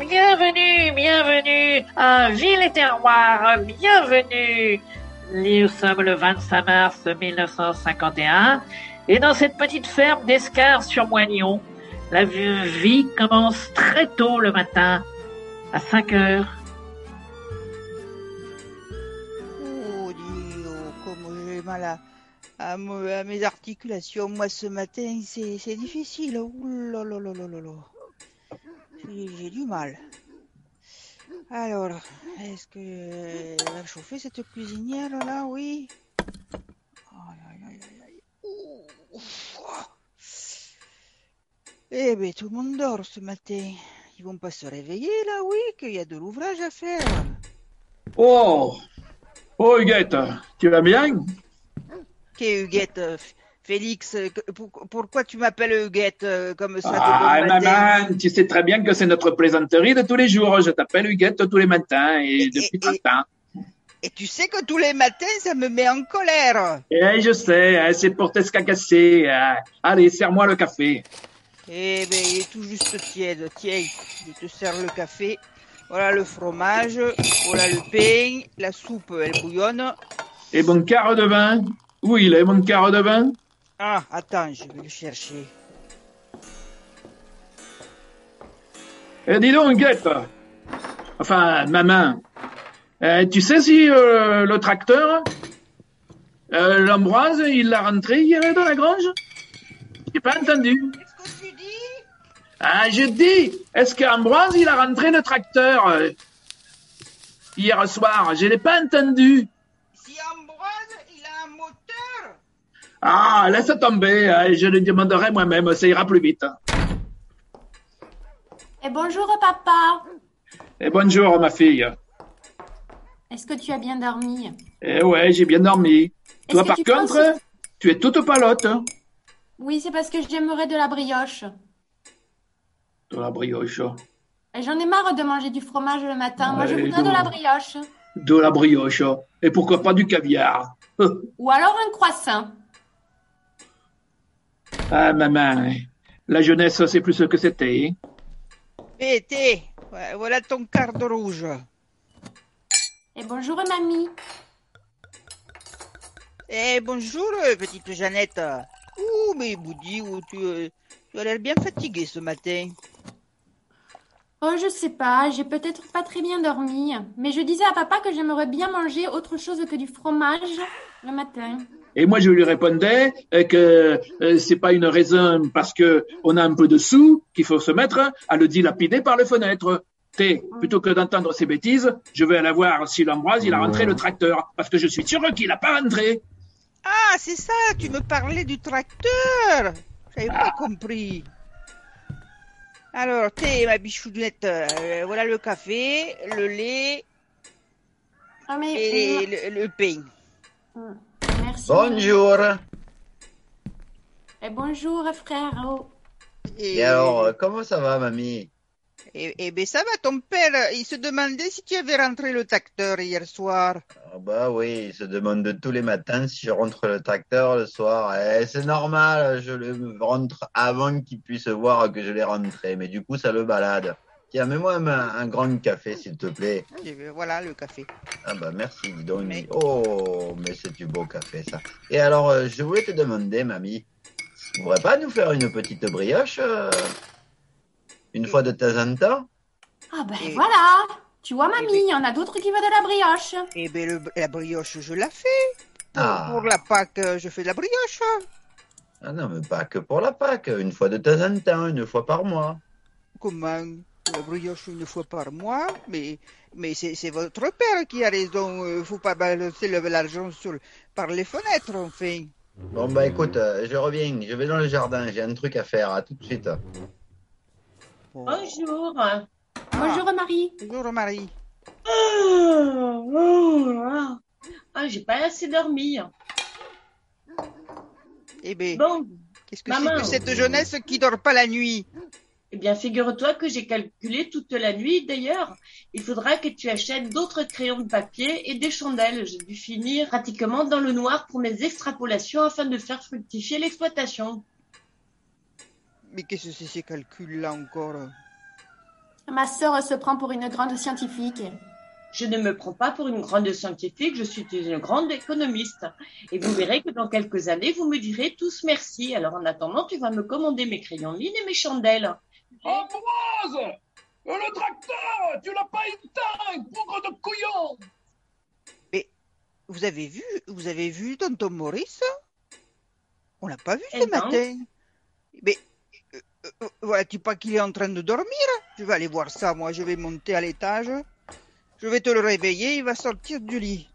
Bienvenue, bienvenue à Ville et Terroir, bienvenue. Nous sommes le 25 mars 1951 et dans cette petite ferme d'Escar sur Moignon, la vie commence très tôt le matin, à 5 heures. À, à me- à mes articulations. Moi, ce matin, c'est difficile. Ouh là là là là là là. J'ai du mal. Alors, est-ce que elle va chauffer cette cuisinière là Oui. Aïe. Ouh. Eh ben, tout le monde dort ce matin. Ils vont pas se réveiller là, oui, qu'il y a de l'ouvrage à faire. Oh Oh Huguette, tu vas bien? Qu'est Huguette euh, Félix, euh, pourquoi tu m'appelles Huguette euh, comme ça Ah bon matin maman, tu sais très bien que c'est notre plaisanterie de tous les jours. Je t'appelle Huguette tous les matins et, Et- depuis et- 30 ans. Et tu sais que tous les matins, ça me met en colère. Eh, je sais, hein, c'est pour t'escacasser. hein. Allez, serre-moi le café. Eh ben, il est tout juste tiède. Tiens, je te sers le café. Voilà le fromage, voilà le pain, la soupe, elle bouillonne. Et mon quart de vin Où il est, mon quart de vin Ah, attends, je vais le chercher. Eh, dis donc, Huguette. Enfin, maman. euh, tu sais si euh, le tracteur, euh, l'Ambroise, il l'a rentré hier dans la grange? J'ai pas entendu. Qu'est-ce que tu dis? Ah, je dis, est-ce qu'Ambroise, il a rentré le tracteur euh, hier soir? Je l'ai pas entendu. Si Ambroise, il a un moteur Ah, laisse tomber, hein, je le demanderai moi-même, ça ira plus vite. Et bonjour papa. Et bonjour, ma fille. Est-ce que tu as bien dormi? Eh ouais, j'ai bien dormi. Toi, par tu contre, penses- tu es toute palote. hein? Oui, c'est parce que j'aimerais de la brioche. De la brioche. J'en ai marre de manger du fromage le matin. Moi, je voudrais de la brioche. De la brioche. Et pourquoi pas du caviar? Ou alors un croissant. Ah, maman, la jeunesse, c'est plus ce que c'était. hein. Ouais, voilà ton quart de rouge. Et bonjour mamie. Eh, bonjour, petite Jeannette. Ouh, mais Boudi, ouh, tu, euh, tu as l'air bien fatiguée ce matin. Oh, je sais pas, j'ai peut-être pas très bien dormi. Mais je disais à papa que j'aimerais bien manger autre chose que du fromage le matin. Et moi, je lui répondais euh, que euh, c'est pas une raison parce que on a un peu de sous qu'il faut se mettre à le dilapider par les fenêtres. T'es, plutôt que d'entendre ces bêtises, je vais aller voir si l'Ambroise, il a rentré le tracteur, parce que je suis sûr qu'il a pas rentré. Ah, c'est ça, tu me parlais du tracteur. J'avais pas compris. Alors, t'es ma bichounette, euh, voilà le café, le lait Ah, mais... et le, le pain. Merci. Bonjour. Et bonjour frère. Oh. Et alors, euh, comment ça va, mamie? Eh, eh ben ça va, ton père, il se demandait si tu avais rentré le tracteur hier soir. Ah Bah oui, il se demande tous les matins si je rentre le tracteur le soir. Eh, c'est normal, je le rentre avant qu'il puisse voir que je l'ai rentré. Mais du coup, ça le balade. Tiens, mets-moi un, un grand café, s'il te plaît. Ben, voilà le café. Ah bah merci, dis donc. Mais- Oh, mais c'est du beau café, ça. Et alors, euh, je voulais te demander, mamie, tu pourrais pas nous faire une petite brioche euh, une fois de temps en temps? Ah ben Et- voilà. Tu vois mamie, ben- il y en a d'autres qui veulent de la brioche. Eh ben le- la brioche, je la fais. Pour, Ah. pour la Pâque, euh, je fais de la brioche. Ah non, mais pas que pour la Pâque, une fois de temps en temps, une fois par mois. Comment? La brioche une fois par mois Mais, mais c'est c'est votre père qui a raison. euh, faut pas balancer l'argent sur par les fenêtres, enfin. Bon bah écoute, euh, je reviens, je vais dans le jardin, j'ai un truc à faire, à tout de suite. Bonjour. Bonjour Marie. Bonjour Marie. Ah. Ah, j'ai pas assez dormi. Eh ben, Bon, qu'est-ce que c'est que cette jeunesse qui dort pas la nuit? Eh bien, figure-toi que j'ai calculé toute la nuit d'ailleurs. Il faudra que tu achètes d'autres crayons de papier et des chandelles. J'ai dû finir pratiquement dans le noir pour mes extrapolations afin de faire fructifier l'exploitation. Mais qu'est-ce que c'est ces calculs-là encore? Ma sœur se prend pour une grande scientifique. Je ne me prends pas pour une grande scientifique, je suis une grande économiste. Et vous verrez que dans quelques années, vous me direz tous merci. Alors en attendant, tu vas me commander mes crayons de ligne et mes chandelles. Ambroise Le tracteur Tu l'as pas éteint, bougre de couillon Vous avez vu, vous avez vu tonton Maurice? On l'a pas vu ce matin. Mais euh, euh, vois-tu pas qu'il est en train de dormir? Je vais aller voir ça, moi. Je vais monter à l'étage. Je vais te le réveiller. Il va sortir du lit.